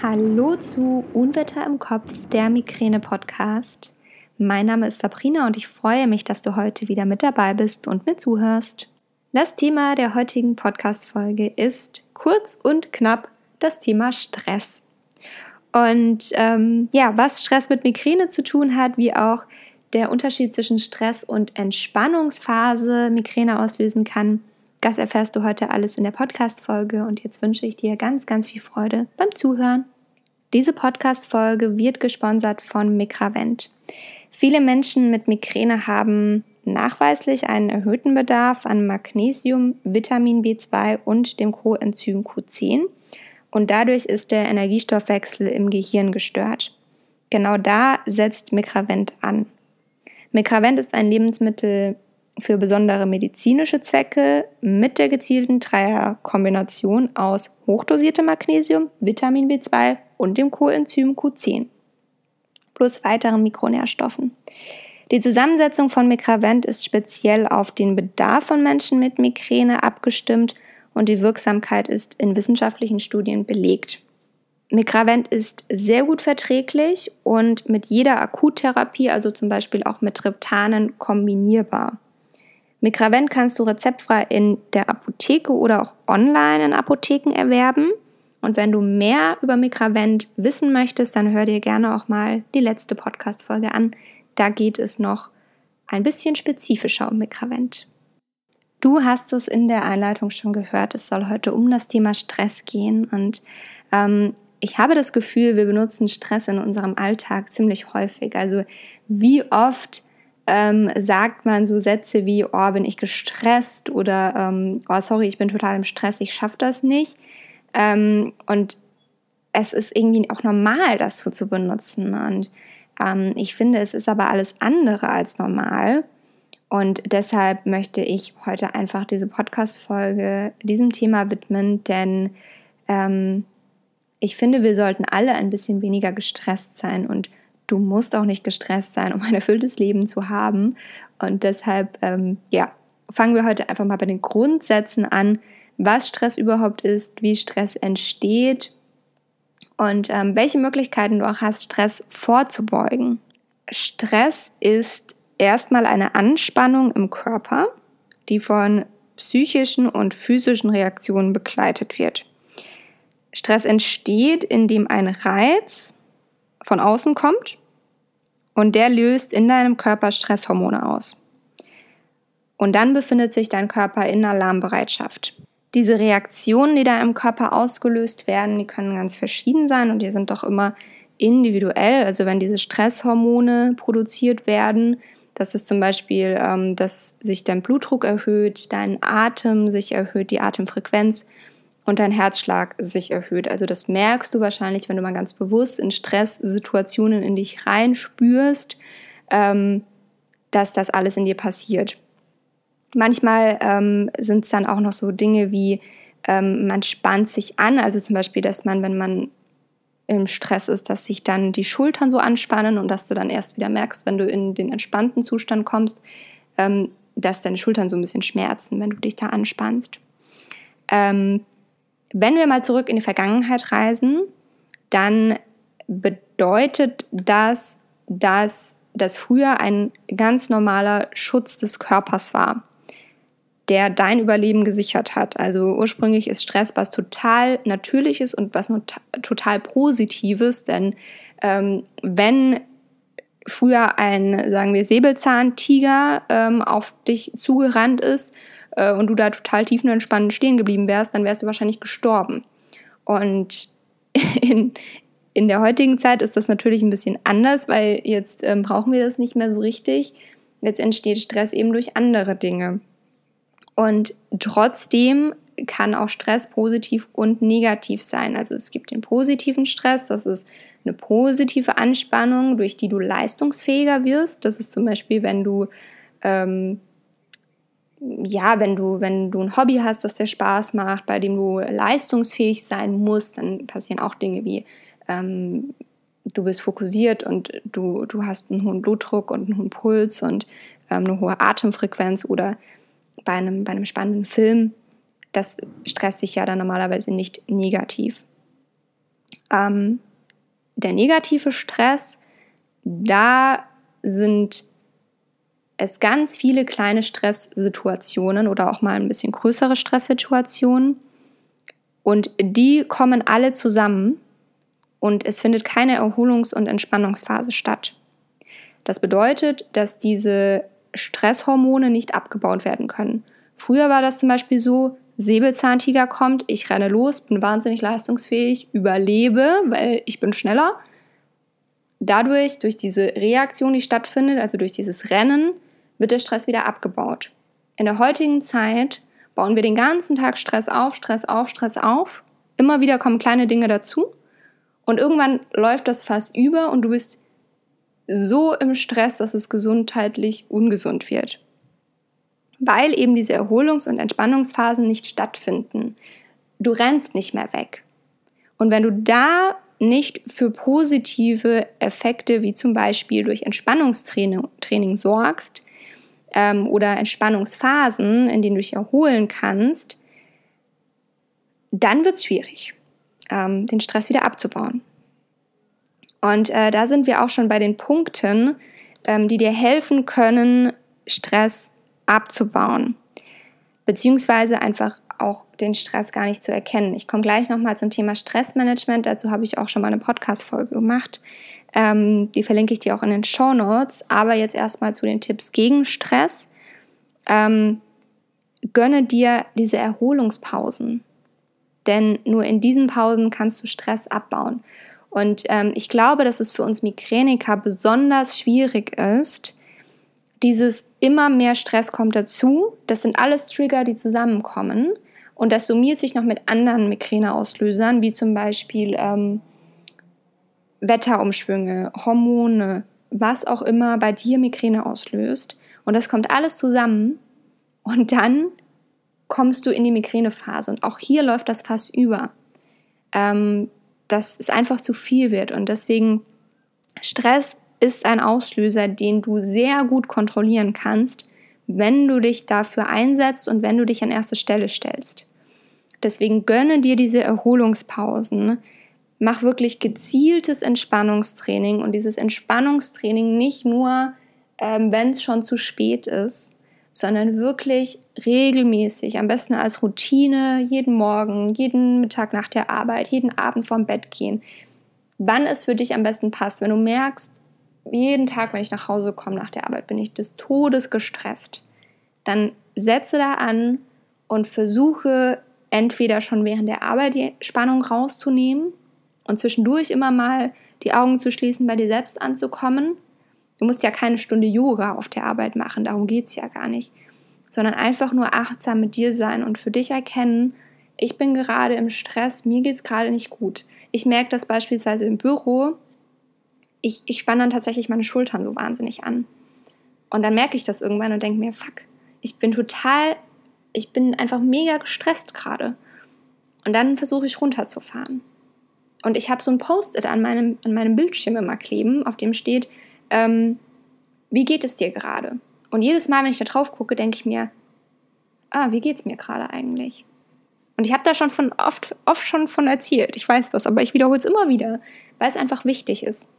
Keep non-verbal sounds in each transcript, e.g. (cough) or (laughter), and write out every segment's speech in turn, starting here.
Hallo zu Unwetter im Kopf, der Migräne-Podcast. Mein Name ist Sabrina und ich freue mich, dass du heute wieder mit dabei bist und mir zuhörst. Das Thema der heutigen Podcast-Folge ist kurz und knapp das Thema Stress. Und ähm, ja, was Stress mit Migräne zu tun hat, wie auch der Unterschied zwischen Stress und Entspannungsphase Migräne auslösen kann, das erfährst du heute alles in der Podcast-Folge und jetzt wünsche ich dir ganz, ganz viel Freude beim Zuhören. Diese Podcast-Folge wird gesponsert von Migravent. Viele Menschen mit Migräne haben nachweislich einen erhöhten Bedarf an Magnesium, Vitamin B2 und dem Coenzym Q10 und dadurch ist der Energiestoffwechsel im Gehirn gestört. Genau da setzt Migravent an. Migravent ist ein Lebensmittel für besondere medizinische Zwecke mit der gezielten Dreierkombination aus hochdosiertem Magnesium, Vitamin B2 und dem Coenzym Q10 plus weiteren Mikronährstoffen. Die Zusammensetzung von Migravent ist speziell auf den Bedarf von Menschen mit Migräne abgestimmt und die Wirksamkeit ist in wissenschaftlichen Studien belegt. Migravent ist sehr gut verträglich und mit jeder Akuttherapie, also zum Beispiel auch mit Triptanen, kombinierbar. Migravent kannst du rezeptfrei in der Apotheke oder auch online in Apotheken erwerben. Und wenn du mehr über Migravent wissen möchtest, dann hör dir gerne auch mal die letzte Podcast-Folge an. Da geht es noch ein bisschen spezifischer um Migravent. Du hast es in der Einleitung schon gehört, es soll heute um das Thema Stress gehen. Und ähm, ich habe das Gefühl, wir benutzen Stress in unserem Alltag ziemlich häufig. Also wie oft ähm, sagt man so Sätze wie, oh, bin ich gestresst oder ähm, oh, sorry, ich bin total im Stress, ich schaffe das nicht. Ähm, und es ist irgendwie auch normal, das so zu benutzen. Und ähm, ich finde, es ist aber alles andere als normal. Und deshalb möchte ich heute einfach diese Podcast-Folge diesem Thema widmen, denn ähm, ich finde, wir sollten alle ein bisschen weniger gestresst sein und du musst auch nicht gestresst sein, um ein erfülltes Leben zu haben. Und deshalb, ähm, ja, fangen wir heute einfach mal bei den Grundsätzen an, was Stress überhaupt ist, wie Stress entsteht und ähm, welche Möglichkeiten du auch hast, Stress vorzubeugen. Stress ist erstmal eine Anspannung im Körper, die von psychischen und physischen Reaktionen begleitet wird. Stress entsteht, indem ein Reiz von außen kommt und der löst in deinem Körper Stresshormone aus. Und dann befindet sich dein Körper in Alarmbereitschaft. Diese Reaktionen, die da im Körper ausgelöst werden, die können ganz verschieden sein und die sind doch immer individuell. Also wenn diese Stresshormone produziert werden, das ist zum Beispiel, ähm, dass sich dein Blutdruck erhöht, dein Atem sich erhöht, die Atemfrequenz und dein Herzschlag sich erhöht. Also das merkst du wahrscheinlich, wenn du mal ganz bewusst in Stresssituationen in dich reinspürst, ähm, dass das alles in dir passiert. Manchmal ähm, sind es dann auch noch so Dinge wie, ähm, man spannt sich an, also zum Beispiel, dass man, wenn man im Stress ist, dass sich dann die Schultern so anspannen und dass du dann erst wieder merkst, wenn du in den entspannten Zustand kommst, ähm, dass deine Schultern so ein bisschen schmerzen, wenn du dich da anspannst. Ähm, wenn wir mal zurück in die Vergangenheit reisen, dann bedeutet das, dass das früher ein ganz normaler Schutz des Körpers war, der dein Überleben gesichert hat. Also ursprünglich ist Stress was total Natürliches und was total Positives, denn ähm, wenn früher ein, sagen wir, Säbelzahntiger ähm, auf dich zugerannt ist äh, und du da total tiefenentspannt stehen geblieben wärst, dann wärst du wahrscheinlich gestorben. Und (laughs) in, in der heutigen Zeit ist das natürlich ein bisschen anders, weil jetzt ähm, brauchen wir das nicht mehr so richtig. Jetzt entsteht Stress eben durch andere Dinge. Und trotzdem kann auch Stress positiv und negativ sein. Also es gibt den positiven Stress, das ist eine positive Anspannung, durch die du leistungsfähiger wirst. Das ist zum Beispiel, wenn du ähm, ja, wenn du, wenn du ein Hobby hast, das dir Spaß macht, bei dem du leistungsfähig sein musst, dann passieren auch Dinge wie ähm, du bist fokussiert und du, du hast einen hohen Blutdruck und einen hohen Puls und ähm, eine hohe Atemfrequenz oder bei einem, bei einem spannenden Film, das stresst dich ja dann normalerweise nicht negativ. Ähm, der negative Stress, da sind es ganz viele kleine Stresssituationen oder auch mal ein bisschen größere Stresssituationen. Und die kommen alle zusammen und es findet keine Erholungs- und Entspannungsphase statt. Das bedeutet, dass diese Stresshormone nicht abgebaut werden können. Früher war das zum Beispiel so, Säbelzahntiger kommt, ich renne los, bin wahnsinnig leistungsfähig, überlebe, weil ich bin schneller. Dadurch, durch diese Reaktion, die stattfindet, also durch dieses Rennen, wird der Stress wieder abgebaut. In der heutigen Zeit bauen wir den ganzen Tag Stress auf, Stress auf, Stress auf. Immer wieder kommen kleine Dinge dazu. Und irgendwann läuft das Fass über und du bist so im Stress, dass es gesundheitlich ungesund wird weil eben diese Erholungs- und Entspannungsphasen nicht stattfinden. Du rennst nicht mehr weg. Und wenn du da nicht für positive Effekte wie zum Beispiel durch Entspannungstraining Training sorgst ähm, oder Entspannungsphasen, in denen du dich erholen kannst, dann wird es schwierig, ähm, den Stress wieder abzubauen. Und äh, da sind wir auch schon bei den Punkten, ähm, die dir helfen können, Stress abzubauen, beziehungsweise einfach auch den Stress gar nicht zu erkennen. Ich komme gleich nochmal zum Thema Stressmanagement. Dazu habe ich auch schon mal eine Podcast-Folge gemacht. Ähm, die verlinke ich dir auch in den Show Notes. Aber jetzt erstmal zu den Tipps gegen Stress. Ähm, gönne dir diese Erholungspausen. Denn nur in diesen Pausen kannst du Stress abbauen. Und ähm, ich glaube, dass es für uns Migräniker besonders schwierig ist, dieses immer mehr Stress kommt dazu. Das sind alles Trigger, die zusammenkommen. Und das summiert sich noch mit anderen Migräneauslösern, wie zum Beispiel ähm, Wetterumschwünge, Hormone, was auch immer bei dir Migräne auslöst. Und das kommt alles zusammen. Und dann kommst du in die Migränephase. Und auch hier läuft das fast über. Ähm, dass es einfach zu viel wird. Und deswegen Stress ist ein Auslöser, den du sehr gut kontrollieren kannst, wenn du dich dafür einsetzt und wenn du dich an erste Stelle stellst. Deswegen gönne dir diese Erholungspausen. Mach wirklich gezieltes Entspannungstraining und dieses Entspannungstraining nicht nur, ähm, wenn es schon zu spät ist, sondern wirklich regelmäßig, am besten als Routine, jeden Morgen, jeden Mittag nach der Arbeit, jeden Abend vorm Bett gehen. Wann es für dich am besten passt, wenn du merkst, jeden Tag, wenn ich nach Hause komme nach der Arbeit, bin ich des Todes gestresst. Dann setze da an und versuche entweder schon während der Arbeit die Spannung rauszunehmen und zwischendurch immer mal die Augen zu schließen, bei dir selbst anzukommen. Du musst ja keine Stunde Yoga auf der Arbeit machen, darum geht es ja gar nicht, sondern einfach nur achtsam mit dir sein und für dich erkennen, ich bin gerade im Stress, mir geht es gerade nicht gut. Ich merke das beispielsweise im Büro, ich, ich spanne dann tatsächlich meine Schultern so wahnsinnig an. Und dann merke ich das irgendwann und denke mir, fuck, ich bin total, ich bin einfach mega gestresst gerade. Und dann versuche ich runterzufahren. Und ich habe so ein Post-it an meinem, an meinem Bildschirm immer kleben, auf dem steht, ähm, wie geht es dir gerade? Und jedes Mal, wenn ich da drauf gucke, denke ich mir, ah, wie geht es mir gerade eigentlich? Und ich habe da schon von oft, oft schon von erzählt, ich weiß das, aber ich wiederhole es immer wieder, weil es einfach wichtig ist.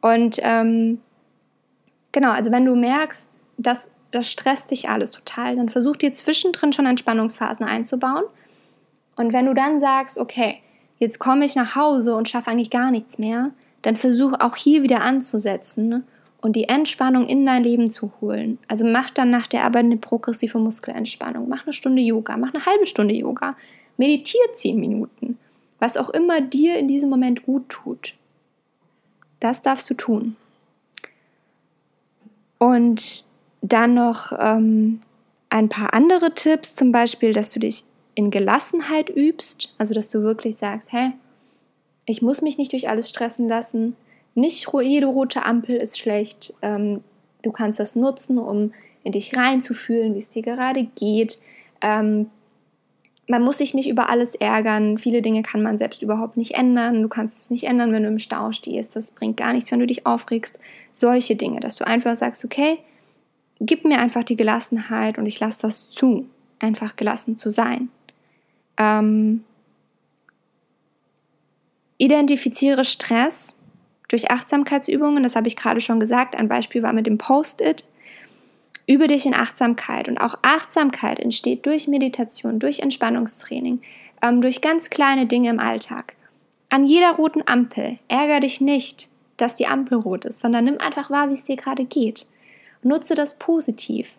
Und ähm, genau, also wenn du merkst, dass das stresst dich alles total, dann versuch dir zwischendrin schon Entspannungsphasen einzubauen. Und wenn du dann sagst, okay, jetzt komme ich nach Hause und schaffe eigentlich gar nichts mehr, dann versuch auch hier wieder anzusetzen und die Entspannung in dein Leben zu holen. Also mach dann nach der Arbeit eine progressive Muskelentspannung, mach eine Stunde Yoga, mach eine halbe Stunde Yoga, meditiere zehn Minuten, was auch immer dir in diesem Moment gut tut. Das darfst du tun. Und dann noch ähm, ein paar andere Tipps, zum Beispiel, dass du dich in Gelassenheit übst, also dass du wirklich sagst, hey, ich muss mich nicht durch alles stressen lassen, nicht jede rote Ampel ist schlecht, ähm, du kannst das nutzen, um in dich reinzufühlen, wie es dir gerade geht. Ähm, man muss sich nicht über alles ärgern. Viele Dinge kann man selbst überhaupt nicht ändern. Du kannst es nicht ändern, wenn du im Stau stehst. Das bringt gar nichts, wenn du dich aufregst. Solche Dinge, dass du einfach sagst, okay, gib mir einfach die Gelassenheit und ich lasse das zu, einfach gelassen zu sein. Ähm identifiziere Stress durch Achtsamkeitsübungen. Das habe ich gerade schon gesagt. Ein Beispiel war mit dem Post-it. Übe dich in Achtsamkeit. Und auch Achtsamkeit entsteht durch Meditation, durch Entspannungstraining, ähm, durch ganz kleine Dinge im Alltag. An jeder roten Ampel ärgere dich nicht, dass die Ampel rot ist, sondern nimm einfach wahr, wie es dir gerade geht. Nutze das positiv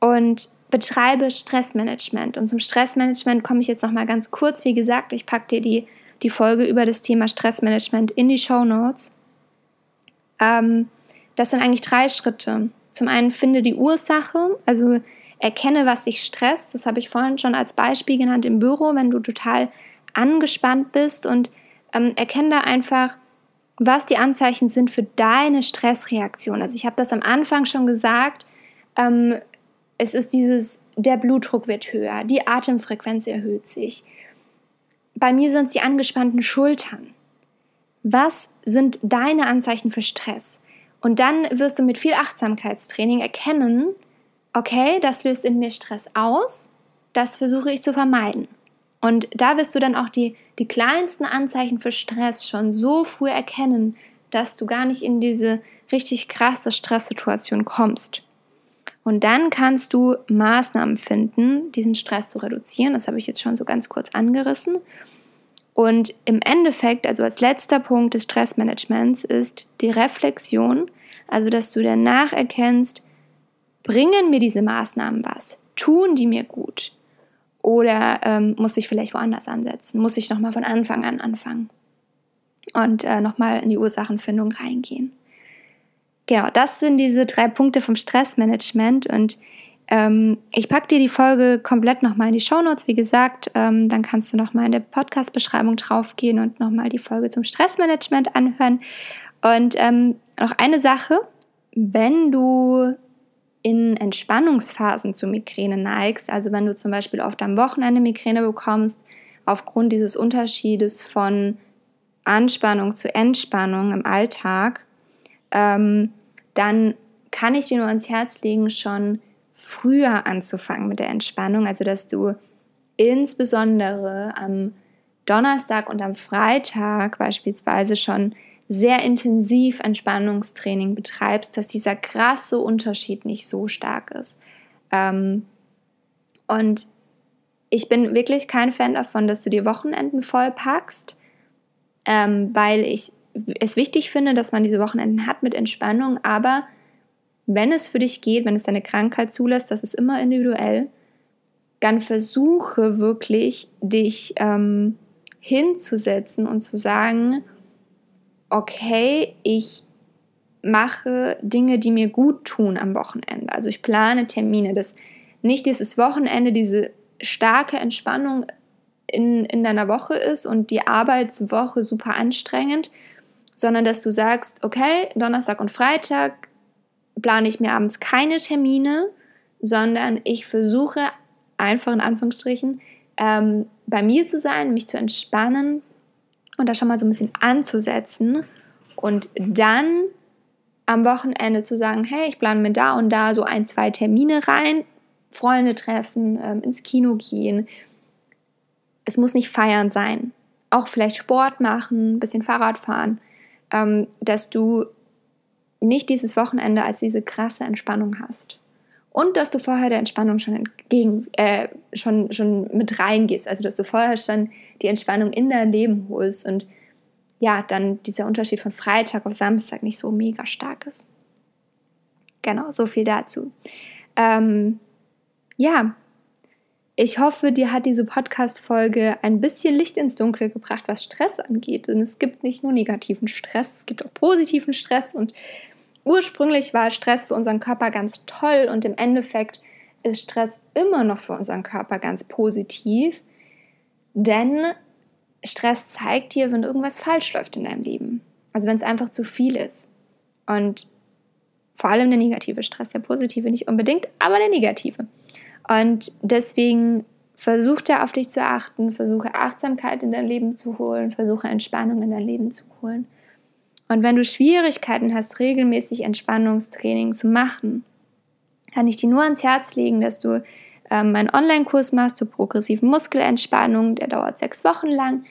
und betreibe Stressmanagement. Und zum Stressmanagement komme ich jetzt noch mal ganz kurz. Wie gesagt, ich packe dir die, die Folge über das Thema Stressmanagement in die Show Notes. Ähm, das sind eigentlich drei Schritte. Zum einen finde die Ursache, also erkenne, was dich stresst. Das habe ich vorhin schon als Beispiel genannt im Büro, wenn du total angespannt bist und ähm, erkenne da einfach, was die Anzeichen sind für deine Stressreaktion. Also ich habe das am Anfang schon gesagt, ähm, es ist dieses, der Blutdruck wird höher, die Atemfrequenz erhöht sich. Bei mir sind es die angespannten Schultern. Was sind deine Anzeichen für Stress? Und dann wirst du mit viel Achtsamkeitstraining erkennen, okay, das löst in mir Stress aus, das versuche ich zu vermeiden. Und da wirst du dann auch die, die kleinsten Anzeichen für Stress schon so früh erkennen, dass du gar nicht in diese richtig krasse Stresssituation kommst. Und dann kannst du Maßnahmen finden, diesen Stress zu reduzieren. Das habe ich jetzt schon so ganz kurz angerissen. Und im Endeffekt, also als letzter Punkt des Stressmanagements, ist die Reflexion, also dass du danach erkennst, bringen mir diese Maßnahmen was? Tun die mir gut? Oder ähm, muss ich vielleicht woanders ansetzen? Muss ich nochmal von Anfang an anfangen? Und äh, nochmal in die Ursachenfindung reingehen. Genau, das sind diese drei Punkte vom Stressmanagement und ähm, ich packe dir die Folge komplett nochmal in die Shownotes, wie gesagt. Ähm, dann kannst du nochmal in der Podcast-Beschreibung draufgehen und nochmal die Folge zum Stressmanagement anhören. Und ähm, noch eine Sache, wenn du in Entspannungsphasen zu Migräne neigst, also wenn du zum Beispiel oft am Wochenende Migräne bekommst, aufgrund dieses Unterschiedes von Anspannung zu Entspannung im Alltag, ähm, dann kann ich dir nur ans Herz legen, schon früher anzufangen mit der Entspannung, also dass du insbesondere am Donnerstag und am Freitag beispielsweise schon sehr intensiv Entspannungstraining betreibst, dass dieser krasse Unterschied nicht so stark ist. Ähm, und ich bin wirklich kein Fan davon, dass du die Wochenenden vollpackst, ähm, weil ich es wichtig finde, dass man diese Wochenenden hat mit Entspannung, aber wenn es für dich geht, wenn es deine Krankheit zulässt, das ist immer individuell, dann versuche wirklich, dich ähm, hinzusetzen und zu sagen, okay, ich mache Dinge, die mir gut tun am Wochenende. Also ich plane Termine, dass nicht dieses Wochenende diese starke Entspannung in, in deiner Woche ist und die Arbeitswoche super anstrengend, sondern dass du sagst, okay, Donnerstag und Freitag plane ich mir abends keine Termine, sondern ich versuche einfach in Anführungsstrichen ähm, bei mir zu sein, mich zu entspannen, und da schon mal so ein bisschen anzusetzen und dann am Wochenende zu sagen, hey, ich plane mir da und da so ein, zwei Termine rein, Freunde treffen, ähm, ins Kino gehen. Es muss nicht feiern sein. Auch vielleicht Sport machen, ein bisschen Fahrrad fahren, ähm, dass du nicht dieses Wochenende als diese krasse Entspannung hast. Und dass du vorher der Entspannung schon entgegen, äh, schon, schon mit reingehst. Also dass du vorher schon die Entspannung in dein Leben holst und ja, dann dieser Unterschied von Freitag auf Samstag nicht so mega stark ist. Genau, so viel dazu. Ähm, ja, ich hoffe, dir hat diese Podcast-Folge ein bisschen Licht ins Dunkel gebracht, was Stress angeht. Denn es gibt nicht nur negativen Stress, es gibt auch positiven Stress. Und ursprünglich war Stress für unseren Körper ganz toll und im Endeffekt ist Stress immer noch für unseren Körper ganz positiv. Denn Stress zeigt dir, wenn irgendwas falsch läuft in deinem Leben. Also wenn es einfach zu viel ist. Und vor allem der negative Stress, der positive nicht unbedingt, aber der negative. Und deswegen versuche da auf dich zu achten, versuche Achtsamkeit in dein Leben zu holen, versuche Entspannung in dein Leben zu holen. Und wenn du Schwierigkeiten hast, regelmäßig Entspannungstraining zu machen, kann ich dir nur ans Herz legen, dass du ähm, einen Online-Kurs machst zur progressiven Muskelentspannung, der dauert sechs Wochen lang.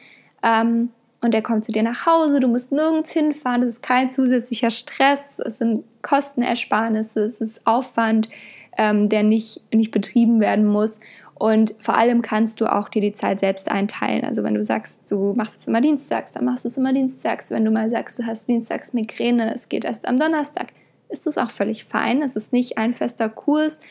Ähm, und der kommt zu dir nach Hause, du musst nirgends hinfahren, es ist kein zusätzlicher Stress, es sind Kostenersparnisse, es ist Aufwand, ähm, der nicht, nicht betrieben werden muss. Und vor allem kannst du auch dir die Zeit selbst einteilen. Also wenn du sagst, du machst es immer dienstags, dann machst du es immer dienstags. Wenn du mal sagst, du hast dienstags Migräne, es geht erst am Donnerstag, ist das auch völlig fein. Es ist nicht ein fester Kurs,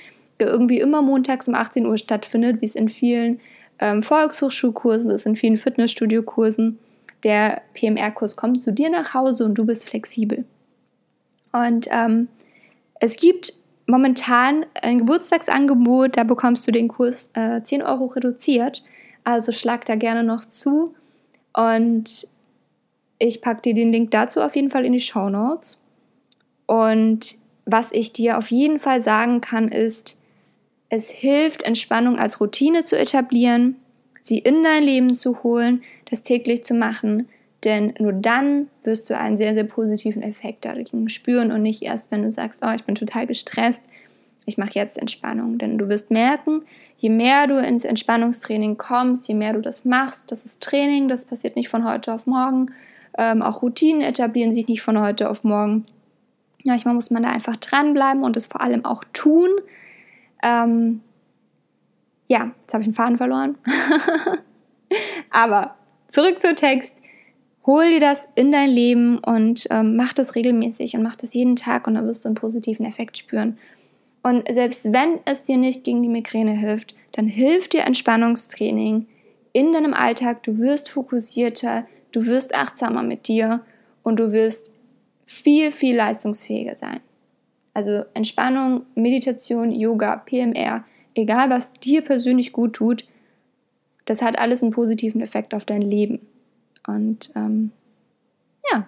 der irgendwie immer montags um 18 Uhr stattfindet, wie es in vielen ähm, Volkshochschulkursen ist, in vielen Fitnessstudio-Kursen. Der PMR-Kurs kommt zu dir nach Hause und du bist flexibel. Und ähm, es gibt momentan ein Geburtstagsangebot, da bekommst du den Kurs äh, 10 Euro reduziert. Also schlag da gerne noch zu. Und ich packe dir den Link dazu auf jeden Fall in die Show Notes. Und was ich dir auf jeden Fall sagen kann, ist, es hilft, Entspannung als Routine zu etablieren, sie in dein Leben zu holen, das täglich zu machen, denn nur dann wirst du einen sehr, sehr positiven Effekt dagegen spüren und nicht erst, wenn du sagst, oh, ich bin total gestresst, ich mache jetzt Entspannung. Denn du wirst merken, je mehr du ins Entspannungstraining kommst, je mehr du das machst, das ist Training, das passiert nicht von heute auf morgen. Ähm, auch Routinen etablieren sich nicht von heute auf morgen. Manchmal muss man da einfach dranbleiben und es vor allem auch tun. Ähm, ja, jetzt habe ich den Faden verloren. (laughs) Aber zurück zum Text. Hol dir das in dein Leben und ähm, mach das regelmäßig und mach das jeden Tag und dann wirst du einen positiven Effekt spüren. Und selbst wenn es dir nicht gegen die Migräne hilft, dann hilft dir Entspannungstraining in deinem Alltag. Du wirst fokussierter, du wirst achtsamer mit dir und du wirst viel, viel leistungsfähiger sein. Also Entspannung, Meditation, Yoga, PMR, egal was dir persönlich gut tut, das hat alles einen positiven Effekt auf dein Leben. Und ähm, ja,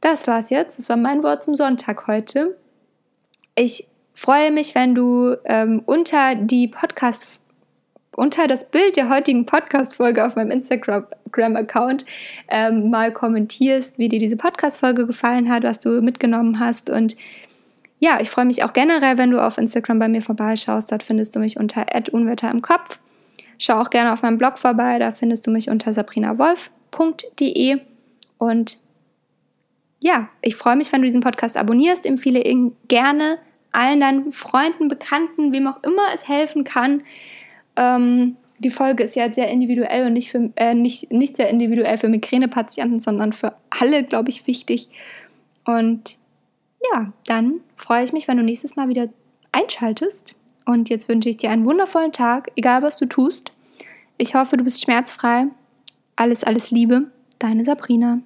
das war's jetzt. Das war mein Wort zum Sonntag heute. Ich freue mich, wenn du ähm, unter die Podcast unter das Bild der heutigen Podcast-Folge auf meinem Instagram-Account ähm, mal kommentierst, wie dir diese Podcast-Folge gefallen hat, was du mitgenommen hast. Und ja, ich freue mich auch generell, wenn du auf Instagram bei mir vorbeischaust. Dort findest du mich unter Unwetter im Kopf. Schau auch gerne auf meinem Blog vorbei, da findest du mich unter sabrinawolf.de. Und ja, ich freue mich, wenn du diesen Podcast abonnierst, empfehle ihn gerne allen deinen Freunden, Bekannten, wem auch immer es helfen kann. Ähm, die Folge ist ja sehr individuell und nicht, für, äh, nicht, nicht sehr individuell für Migränepatienten, sondern für alle, glaube ich, wichtig. Und ja, dann freue ich mich, wenn du nächstes Mal wieder einschaltest. Und jetzt wünsche ich dir einen wundervollen Tag, egal was du tust. Ich hoffe, du bist schmerzfrei. Alles, alles Liebe, deine Sabrina.